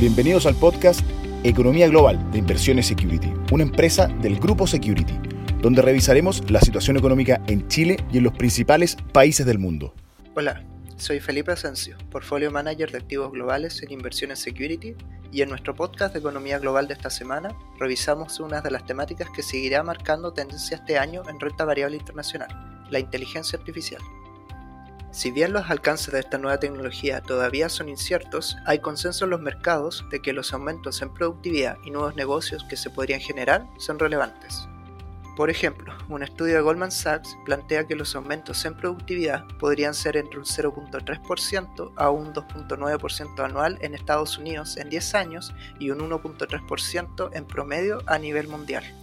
Bienvenidos al podcast Economía Global de Inversiones Security, una empresa del Grupo Security, donde revisaremos la situación económica en Chile y en los principales países del mundo. Hola, soy Felipe Asensio, Portfolio Manager de Activos Globales en Inversiones Security, y en nuestro podcast de Economía Global de esta semana revisamos una de las temáticas que seguirá marcando tendencia este año en renta variable internacional, la inteligencia artificial. Si bien los alcances de esta nueva tecnología todavía son inciertos, hay consenso en los mercados de que los aumentos en productividad y nuevos negocios que se podrían generar son relevantes. Por ejemplo, un estudio de Goldman Sachs plantea que los aumentos en productividad podrían ser entre un 0.3% a un 2.9% anual en Estados Unidos en 10 años y un 1.3% en promedio a nivel mundial.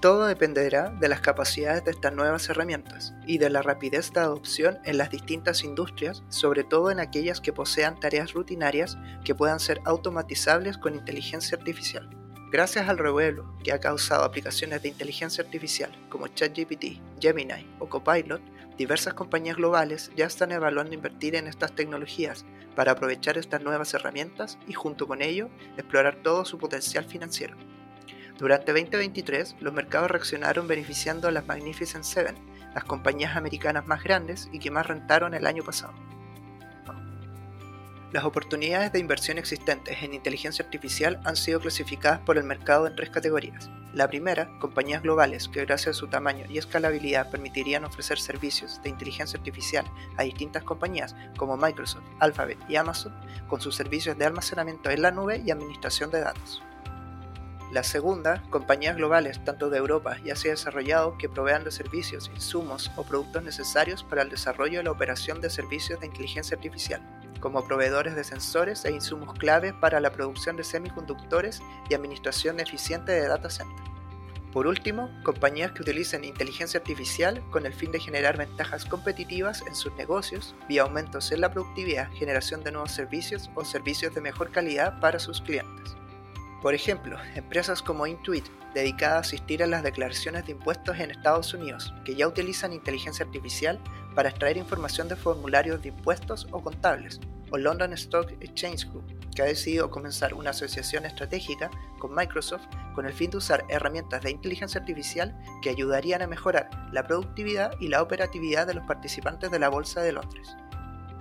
Todo dependerá de las capacidades de estas nuevas herramientas y de la rapidez de adopción en las distintas industrias, sobre todo en aquellas que posean tareas rutinarias que puedan ser automatizables con inteligencia artificial. Gracias al revuelo que ha causado aplicaciones de inteligencia artificial como ChatGPT, Gemini o Copilot, diversas compañías globales ya están evaluando invertir en estas tecnologías para aprovechar estas nuevas herramientas y junto con ello explorar todo su potencial financiero. Durante 2023, los mercados reaccionaron beneficiando a las Magnificent Seven, las compañías americanas más grandes y que más rentaron el año pasado. Las oportunidades de inversión existentes en inteligencia artificial han sido clasificadas por el mercado en tres categorías. La primera, compañías globales que gracias a su tamaño y escalabilidad permitirían ofrecer servicios de inteligencia artificial a distintas compañías como Microsoft, Alphabet y Amazon, con sus servicios de almacenamiento en la nube y administración de datos. La segunda, compañías globales, tanto de Europa y Asia desarrollado, que provean de servicios, insumos o productos necesarios para el desarrollo y la operación de servicios de inteligencia artificial, como proveedores de sensores e insumos clave para la producción de semiconductores y administración eficiente de data centers. Por último, compañías que utilicen inteligencia artificial con el fin de generar ventajas competitivas en sus negocios vía aumentos en la productividad, generación de nuevos servicios o servicios de mejor calidad para sus clientes. Por ejemplo, empresas como Intuit, dedicada a asistir a las declaraciones de impuestos en Estados Unidos, que ya utilizan inteligencia artificial para extraer información de formularios de impuestos o contables, o London Stock Exchange Group, que ha decidido comenzar una asociación estratégica con Microsoft con el fin de usar herramientas de inteligencia artificial que ayudarían a mejorar la productividad y la operatividad de los participantes de la Bolsa de Londres.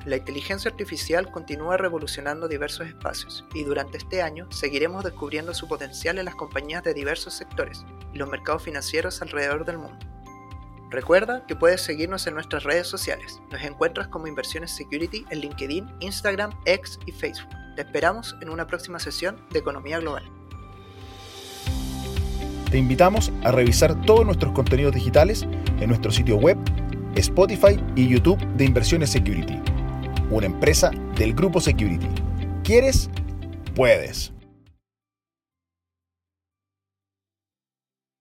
La inteligencia artificial continúa revolucionando diversos espacios y durante este año seguiremos descubriendo su potencial en las compañías de diversos sectores y los mercados financieros alrededor del mundo. Recuerda que puedes seguirnos en nuestras redes sociales. Nos encuentras como Inversiones Security en LinkedIn, Instagram, X y Facebook. Te esperamos en una próxima sesión de Economía Global. Te invitamos a revisar todos nuestros contenidos digitales en nuestro sitio web, Spotify y YouTube de Inversiones Security una empresa del grupo Security. ¿Quieres? Puedes.